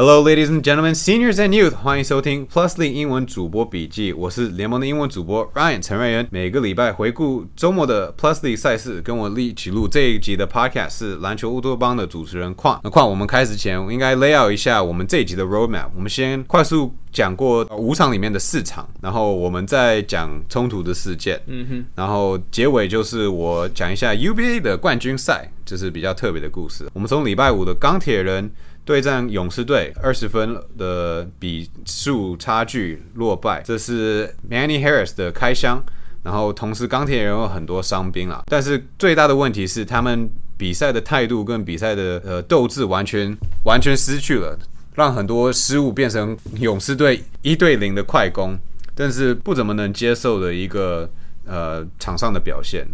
Hello, ladies and gentlemen, seniors and youth，欢迎收听 Plusly 英文主播笔记。我是联盟的英文主播 Ryan 陈瑞元。每个礼拜回顾周末的 Plusly 赛事，跟我一起录这一集的 Podcast 是篮球乌托邦的主持人矿。那矿，我们开始前应该 lay out 一下我们这一集的 roadmap。我们先快速讲过五场里面的四场，然后我们再讲冲突的事件。嗯哼，然后结尾就是我讲一下 UBA 的冠军赛，这是比较特别的故事。我们从礼拜五的钢铁人。对战勇士队二十分的比数差距落败，这是 Manny Harris 的开箱。然后同时钢铁人有很多伤兵啦，但是最大的问题是他们比赛的态度跟比赛的呃斗志完全完全失去了，让很多失误变成勇士队一对零的快攻，但是不怎么能接受的一个呃场上的表现。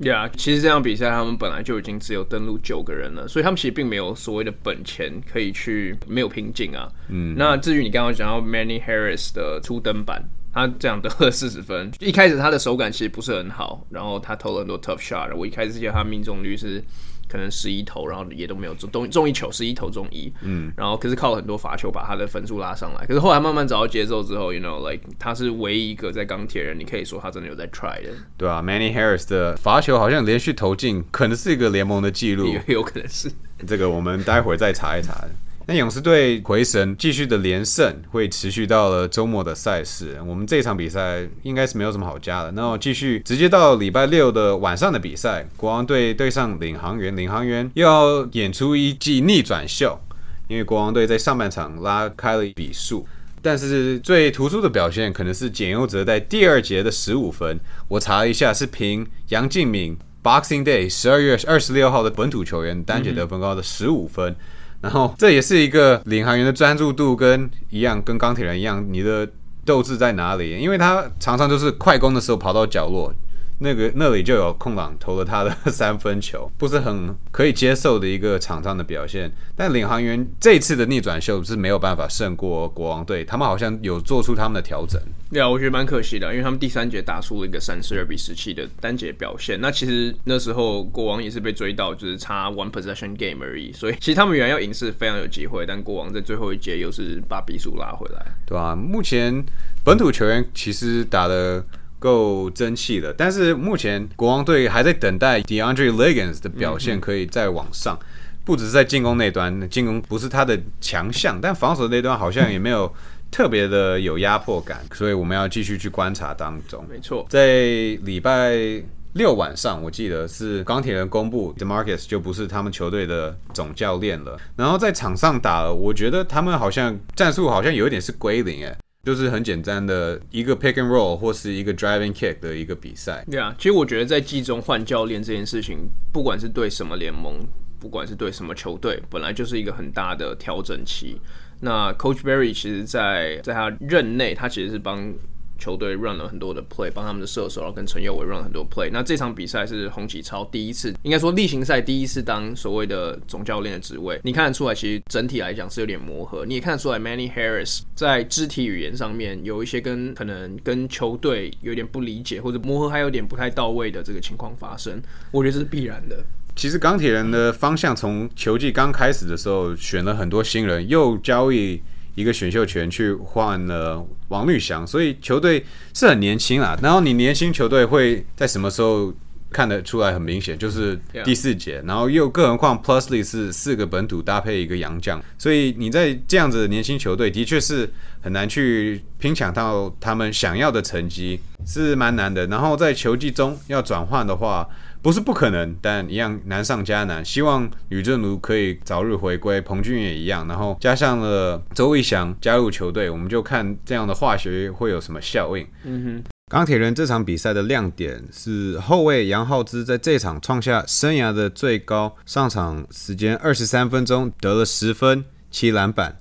呀，其实这场比赛他们本来就已经只有登录九个人了，所以他们其实并没有所谓的本钱可以去没有瓶颈啊。嗯，那至于你刚刚讲到 Manny Harris 的初登板，他这样得了四十分，一开始他的手感其实不是很好，然后他投了很多 tough shot，我一开始记得他命中率是。可能十一投，然后也都没有中中中一球，十一投中一，嗯，然后可是靠了很多罚球把他的分数拉上来。可是后来慢慢找到节奏之后，you know，like 他是唯一一个在钢铁人，你可以说他真的有在 try 的。对啊，Manny Harris 的罚球好像连续投进，可能是一个联盟的记录，也有可能是。这个我们待会儿再查一查。那勇士队回神，继续的连胜会持续到了周末的赛事。我们这场比赛应该是没有什么好加的。那继续直接到礼拜六的晚上的比赛，国王队对上领航员，领航员又要演出一记逆转秀，因为国王队在上半场拉开了比数，但是最突出的表现可能是简优哲在第二节的十五分。我查了一下，是凭杨敬敏 Boxing Day 十二月二十六号的本土球员单节得分高的十五分。然后这也是一个领航员的专注度跟一样，跟钢铁人一样，你的斗志在哪里？因为他常常就是快攻的时候跑到角落。那个那里就有空档投了他的 三分球，不是很可以接受的一个场上的表现。但领航员这次的逆转秀是没有办法胜过国王队，他们好像有做出他们的调整。对啊，我觉得蛮可惜的，因为他们第三节打出了一个三十二比十七的单节表现。那其实那时候国王也是被追到，就是差 one possession game 而已。所以其实他们原来要赢是非常有机会，但国王在最后一节又是把比数拉回来，对啊？目前本土球员其实打的。够争气的，但是目前国王队还在等待 DeAndre Legans 的表现可以再往上，不只是在进攻那端，进攻不是他的强项，但防守那端好像也没有特别的有压迫感，所以我们要继续去观察当中。没错，在礼拜六晚上，我记得是钢铁人公布 DeMarcus 就不是他们球队的总教练了，然后在场上打了，我觉得他们好像战术好像有一点是归零，哎。就是很简单的一个 pick and roll 或是一个 driving kick 的一个比赛。对啊，其实我觉得在季中换教练这件事情，不管是对什么联盟，不管是对什么球队，本来就是一个很大的调整期。那 Coach Berry 其实，在在他任内，他其实是帮。球队 run 了很多的 play，帮他们的射手，然后跟陈佑伟 run 很多 play。那这场比赛是洪启超第一次，应该说例行赛第一次当所谓的总教练的职位。你看得出来，其实整体来讲是有点磨合。你也看得出来，Manny Harris 在肢体语言上面有一些跟可能跟球队有点不理解，或者磨合还有点不太到位的这个情况发生。我觉得这是必然的。其实钢铁人的方向从球季刚开始的时候选了很多新人，又交易。一个选秀权去换了王绿翔，所以球队是很年轻啊。然后你年轻球队会在什么时候看得出来？很明显就是第四节。然后又更何况 Plusly 是四个本土搭配一个洋将，所以你在这样子的年轻球队，的确是很难去拼抢到他们想要的成绩，是蛮难的。然后在球季中要转换的话。不是不可能，但一样难上加难。希望吕正如可以早日回归，彭俊也一样。然后加上了周伟翔加入球队，我们就看这样的化学会有什么效应。嗯哼，钢铁人这场比赛的亮点是后卫杨浩之在这场创下生涯的最高上场时间二十三分钟，得了十分七篮板，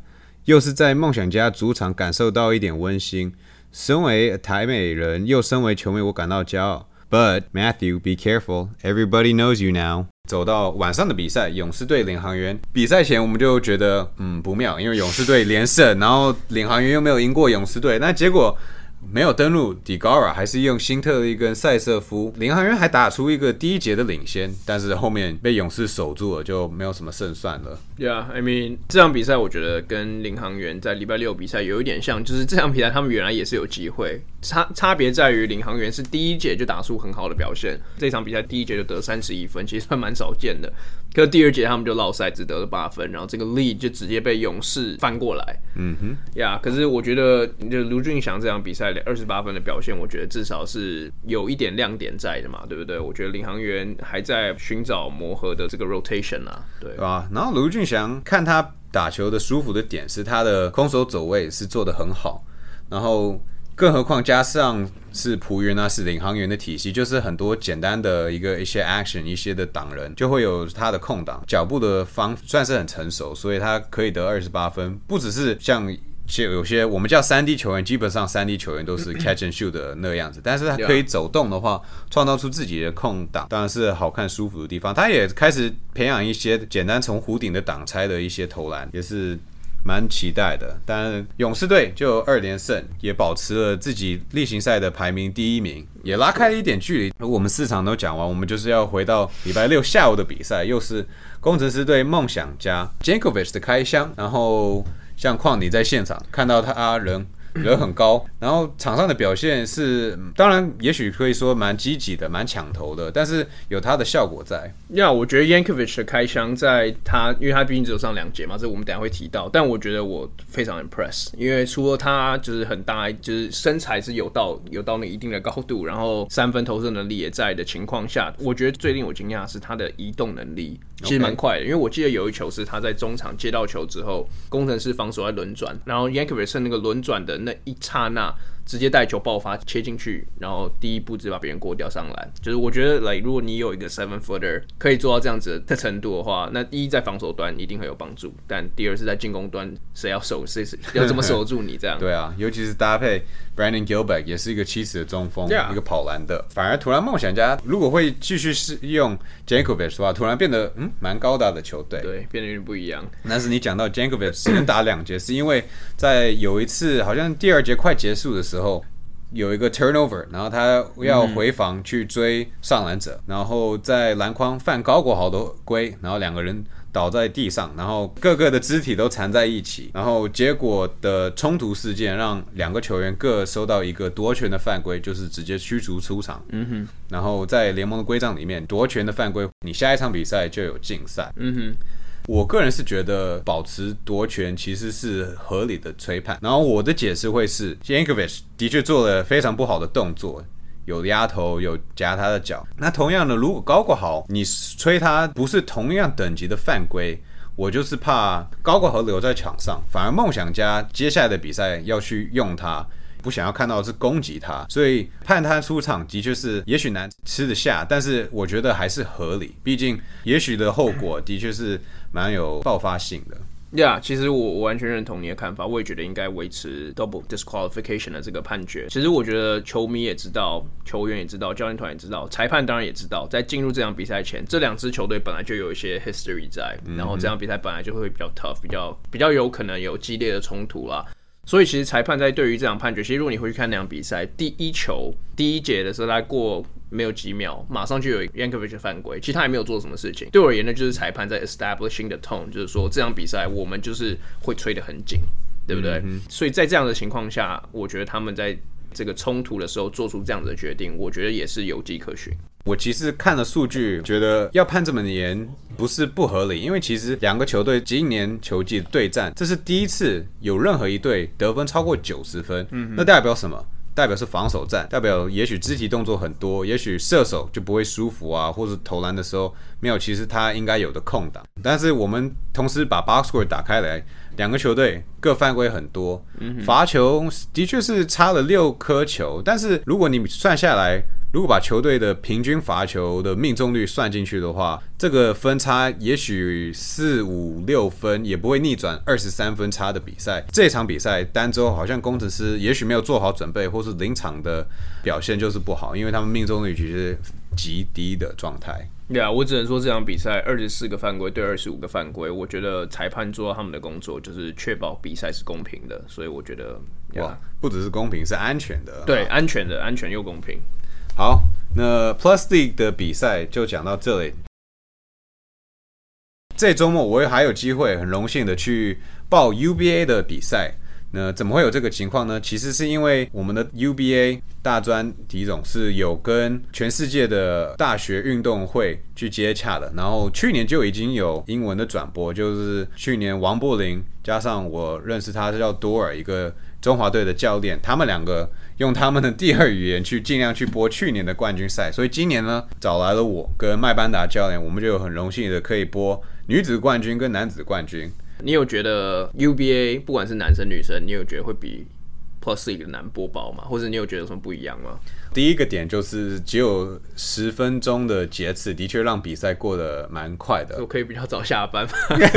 又是在梦想家主场感受到一点温馨。身为台美人，又身为球迷，我感到骄傲。But Matthew, be careful. Everybody knows you now. 走到晚上的比赛，勇士队领航员。比赛前我们就觉得，嗯，不妙，因为勇士队连胜，然后领航员又没有赢过勇士队。那结果，没有登陆 Digara，还是用辛特利跟塞瑟夫，领航员还打出一个第一节的领先，但是后面被勇士守住了，就没有什么胜算了。Yeah，I mean 这场比赛我觉得跟领航员在礼拜六比赛有一点像，就是这场比赛他们原来也是有机会，差差别在于领航员是第一节就打出很好的表现，这场比赛第一节就得三十一分，其实算蛮少见的。可是第二节他们就落赛，只得了八分，然后这个 lead 就直接被勇士翻过来。嗯哼，呀，可是我觉得就卢俊祥这场比赛二十八分的表现，我觉得至少是有一点亮点在的嘛，对不对？我觉得领航员还在寻找磨合的这个 rotation 啊，对啊？然后卢俊祥看他打球的舒服的点是他的空手走位是做的很好，然后。更何况加上是仆员啊，是领航员的体系，就是很多简单的一个一些 action，一些的挡人就会有他的空档，脚步的方算是很成熟，所以他可以得二十八分。不只是像就有些我们叫三 D 球员，基本上三 D 球员都是 catch and shoot 的那个样子，但是他可以走动的话，创造出自己的空档，当然是好看舒服的地方。他也开始培养一些简单从弧顶的挡拆的一些投篮，也是。蛮期待的，但勇士队就二连胜，也保持了自己例行赛的排名第一名，也拉开了一点距离。我们四场都讲完，我们就是要回到礼拜六下午的比赛，又是工程师队梦想家 Jankovic 的开箱。然后像矿你在现场看到他人。人很高，然后场上的表现是，当然也许可以说蛮积极的，蛮抢头的，但是有他的效果在。呀，我觉得 Yankovic 的开箱在他，因为他毕竟只有上两节嘛，这我们等下会提到。但我觉得我非常 impress，因为除了他就是很大，就是身材是有到有到那一定的高度，然后三分投射能力也在的情况下，我觉得最令我惊讶是他的移动能力其实蛮快的。因为我记得有一球是他在中场接到球之后，工程师防守在轮转，然后 Yankovic 是那个轮转的。那一刹那。直接带球爆发切进去，然后第一步直接把别人过掉上篮。就是我觉得，来如果你有一个 seven footer 可以做到这样子的程度的话，那第一在防守端一定会有帮助，但第二是在进攻端谁要守谁要怎么守住你这样。对啊，尤其是搭配 Brandon Gilbert 也是一个七十的中锋，一个跑篮的。反而突然梦想家如果会继续是用 Jankovic 的话，突然变得嗯蛮高大的球队，对，变得有点不一样。但是你讲到 Jankovic 只能打两节，是因为在有一次好像第二节快结束的时候。之后有一个 turnover，然后他要回防去追上篮者，然后在篮筐犯高过好多规，然后两个人倒在地上，然后各个的肢体都缠在一起，然后结果的冲突事件让两个球员各收到一个夺权的犯规，就是直接驱逐出场。嗯哼，然后在联盟的规章里面，夺权的犯规，你下一场比赛就有禁赛。嗯哼。我个人是觉得保持夺权其实是合理的吹判，然后我的解释会是 j a n k o v i c 的确做了非常不好的动作，有压头，有夹他的脚。那同样的，如果高国豪你吹他不是同样等级的犯规，我就是怕高国豪留在场上，反而梦想家接下来的比赛要去用他。不想要看到是攻击他，所以判他出场的确是也许难吃得下，但是我觉得还是合理。毕竟也许的后果的确是蛮有爆发性的。Yeah，其实我我完全认同你的看法，我也觉得应该维持 double disqualification 的这个判决。其实我觉得球迷也知道，球员也知道，教练团也知道，裁判当然也知道，在进入这场比赛前，这两支球队本来就有一些 history 在，然后这场比赛本来就会比较 tough，比较比较有可能有激烈的冲突啦。所以其实裁判在对于这场判决，其实如果你回去看那场比赛，第一球第一节的时候，他过没有几秒，马上就有 Yankovic 的犯规，其实他也没有做什么事情。对我而言呢，就是裁判在 establishing the tone，就是说这场比赛我们就是会吹得很紧，对不对？所以在这样的情况下，我觉得他们在这个冲突的时候做出这样的决定，我觉得也是有迹可循。我其实看了数据，觉得要判这么严不是不合理，因为其实两个球队今年球季对战，这是第一次有任何一队得分超过九十分。嗯，那代表什么？代表是防守战，代表也许肢体动作很多，也许射手就不会舒服啊，或者投篮的时候没有其实他应该有的空档。但是我们同时把 box score 打开来，两个球队各犯规很多，罚球的确是差了六颗球，但是如果你算下来。如果把球队的平均罚球的命中率算进去的话，这个分差也许四五六分也不会逆转二十三分差的比赛。这场比赛单周好像工程师也许没有做好准备，或是临场的表现就是不好，因为他们命中率其实极低的状态。对啊，我只能说这场比赛二十四个犯规对二十五个犯规，我觉得裁判做到他们的工作，就是确保比赛是公平的，所以我觉得哇，不只是公平，是安全的。对，安全的，安全又公平。好，那 Plus League 的比赛就讲到这里。这周末我也还有机会，很荣幸的去报 UBA 的比赛。那怎么会有这个情况呢？其实是因为我们的 UBA 大专体总是有跟全世界的大学运动会去接洽的，然后去年就已经有英文的转播，就是去年王柏林加上我认识他叫多尔一个中华队的教练，他们两个用他们的第二语言去尽量去播去年的冠军赛，所以今年呢找来了我跟麦班达教练，我们就很荣幸的可以播女子冠军跟男子冠军。你有觉得 UBA 不管是男生女生，你有觉得会比 Plus League 难播报吗？或者你有觉得有什么不一样吗？第一个点就是只有十分钟的节次，的确让比赛过得蛮快的。我可以比较早下班，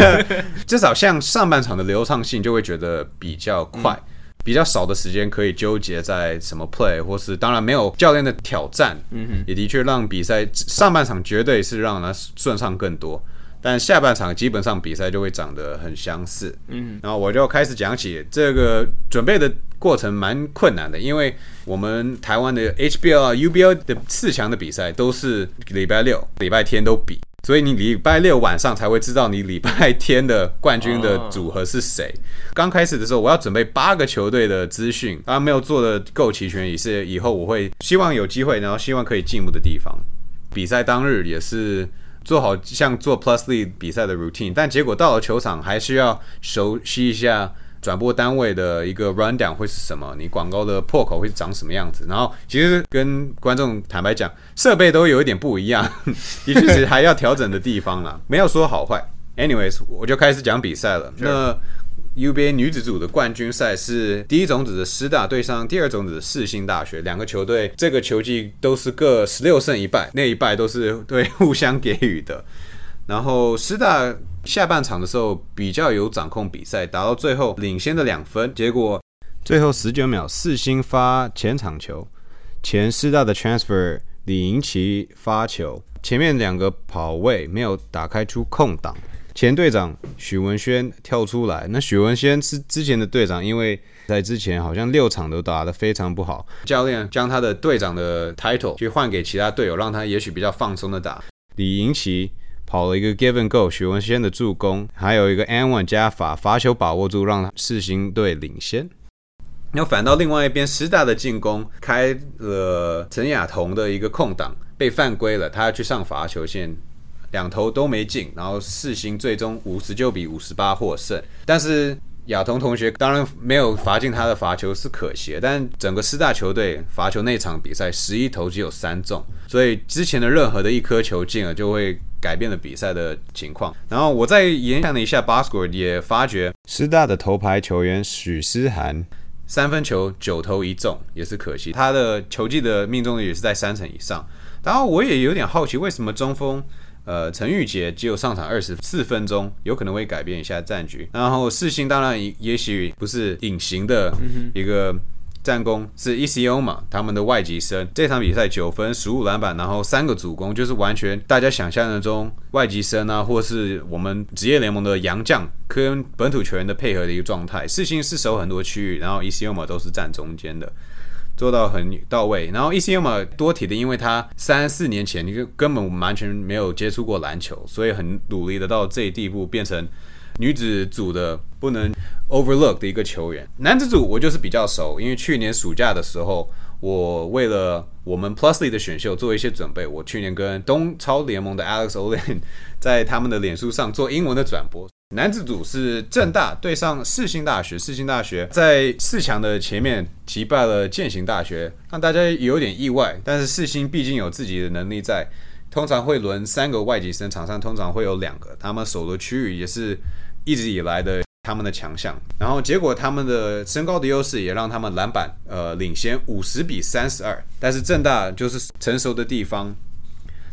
至少像上半场的流畅性就会觉得比较快，比较少的时间可以纠结在什么 play，或是当然没有教练的挑战，嗯哼，也的确让比赛上半场绝对是让它顺畅更多。但下半场基本上比赛就会长得很相似，嗯，然后我就开始讲起这个准备的过程蛮困难的，因为我们台湾的 HBL、UBL 的四强的比赛都是礼拜六、礼拜天都比，所以你礼拜六晚上才会知道你礼拜天的冠军的组合是谁。刚开始的时候，我要准备八个球队的资讯，当然没有做的够齐全，也是以后我会希望有机会，然后希望可以进步的地方。比赛当日也是。做好像做 Plus League 比赛的 routine，但结果到了球场还是要熟悉一下转播单位的一个 rundown 会是什么，你广告的破口会长什么样子。然后其实跟观众坦白讲，设备都有一点不一样，也确是还要调整的地方啦。没有说好坏。Anyways，我就开始讲比赛了。那 UBA 女子组的冠军赛是第一种子的师大对上第二种子的四星大学，两个球队这个球季都是各十六胜一败，那一败都是对互相给予的。然后师大下半场的时候比较有掌控比赛，打到最后领先的两分，结果最后十九秒四星发前场球，前师大的 transfer 李银奇发球，前面两个跑位没有打开出空档。前队长许文轩跳出来，那许文轩是之前的队长，因为在之前好像六场都打得非常不好，教练将他的队长的 title 去换给其他队友，让他也许比较放松的打。李银奇跑了一个 given go，许文轩的助攻，还有一个 n one 加法罚球把握住，让四星队领先。那反倒另外一边师大的进攻开了陈雅彤的一个空档，被犯规了，他要去上罚球线。两头都没进，然后四星最终五十九比五十八获胜。但是亚彤同学当然没有罚进他的罚球是可惜，但整个四大球队罚球那场比赛十一投只有三中，所以之前的任何的一颗球进了就会改变了比赛的情况。然后我再研看了一下 b a s k e t 也发觉师大的头牌球员许思涵三分球九投一中也是可惜，他的球技的命中率也是在三成以上。然后我也有点好奇，为什么中锋？呃，陈玉杰只有上场二十四分钟，有可能会改变一下战局。然后世星当然也许不是隐形的一个战功，是 ECO 嘛，他们的外籍生这场比赛九分十五篮板，然后三个主攻，就是完全大家想象的中外籍生啊，或是我们职业联盟的洋将跟本土球员的配合的一个状态。世星是守很多区域，然后 ECO 嘛都是站中间的。做到很到位，然后 ECM 嘛多提的，因为他三四年前你就根本完全没有接触过篮球，所以很努力的到这一地步，变成女子组的不能 overlook 的一个球员。男子组我就是比较熟，因为去年暑假的时候，我为了我们 Plusly 的选秀做一些准备，我去年跟东超联盟的 Alex Olin 在他们的脸书上做英文的转播。男子组是正大对上世新大学，世新大学在四强的前面击败了建行大学，让大家有点意外。但是世新毕竟有自己的能力在，通常会轮三个外籍生，场上通常会有两个，他们守的区域也是一直以来的他们的强项。然后结果他们的身高的优势也让他们篮板呃领先五十比三十二。但是正大就是成熟的地方，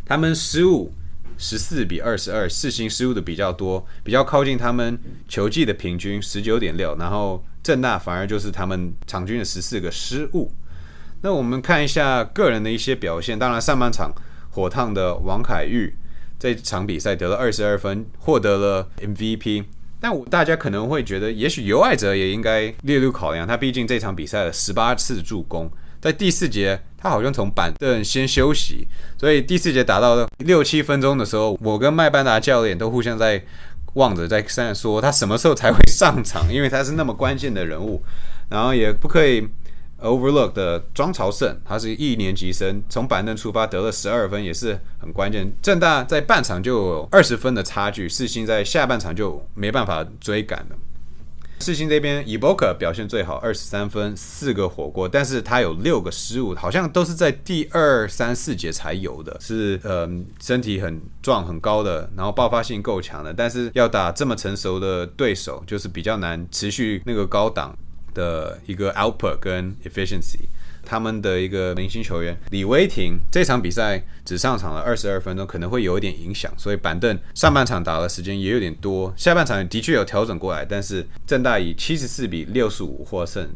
他们失误十四比二十二，四星失误的比较多，比较靠近他们球技的平均十九点六。然后正大反而就是他们场均的十四个失误。那我们看一下个人的一些表现。当然，上半场火烫的王凯玉这场比赛得了二十二分，获得了 MVP。但我大家可能会觉得，也许尤爱哲也应该列入考量。他毕竟这场比赛的十八次助攻，在第四节他好像从板凳先休息，所以第四节打到六七分钟的时候，我跟麦班达教练都互相在望着，在在说他什么时候才会上场，因为他是那么关键的人物，然后也不可以。Overlook 的庄朝胜，他是一年级生，从板凳出发得了十二分，也是很关键。正大在半场就有二十分的差距，四星在下半场就没办法追赶了。世星这边 e b o k a 表现最好，二十三分，四个火锅，但是他有六个失误，好像都是在第二三四节才有的，是呃身体很壮很高的，然后爆发性够强的，但是要打这么成熟的对手，就是比较难持续那个高档。的一个 output 跟 efficiency，他们的一个明星球员李威霆这场比赛只上场了二十二分钟，可能会有一点影响，所以板凳上半场打的时间也有点多，下半场的确有调整过来，但是正大以七十四比六十五获胜，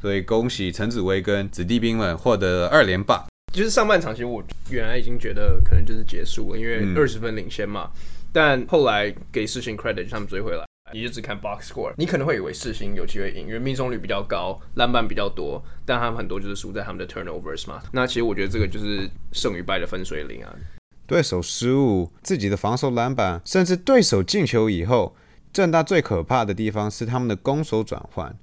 所以恭喜陈子威跟子弟兵们获得二连霸。就是上半场其实我原来已经觉得可能就是结束了，因为二十分领先嘛，但后来给事情 credit，他们追回来。你就只看 box score，你可能会以为四星有机会赢，因为命中率比较高，篮板比较多，但他们很多就是输在他们的 turnovers 嘛。那其实我觉得这个就是胜与败的分水岭啊。对手失误，自己的防守篮板，甚至对手进球以后，正大最可怕的地方是他们的攻守转换。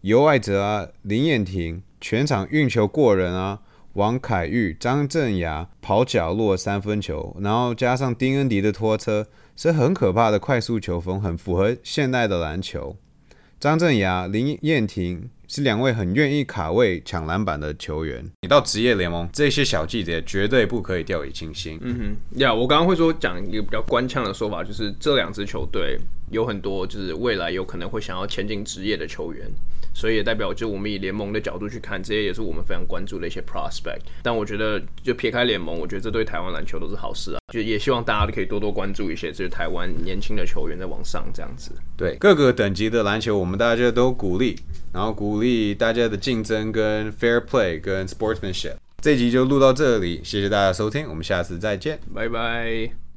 尤爱哲啊，林彦廷全场运球过人啊，王凯玉、张镇雅跑角落三分球，然后加上丁恩迪的拖车。是很可怕的快速球风，很符合现代的篮球。张镇雅、林彦廷是两位很愿意卡位抢篮板的球员。你到职业联盟，这些小细节绝对不可以掉以轻心。嗯哼，呀，我刚刚会说讲一个比较官腔的说法，就是这两支球队有很多就是未来有可能会想要前进职业的球员。所以也代表，就我们以联盟的角度去看，这些也是我们非常关注的一些 prospect。但我觉得，就撇开联盟，我觉得这对台湾篮球都是好事啊。就也希望大家都可以多多关注一些，就是台湾年轻的球员在往上这样子。对各个等级的篮球，我们大家都鼓励，然后鼓励大家的竞争跟 fair play 跟 sportsmanship。这集就录到这里，谢谢大家收听，我们下次再见，拜拜。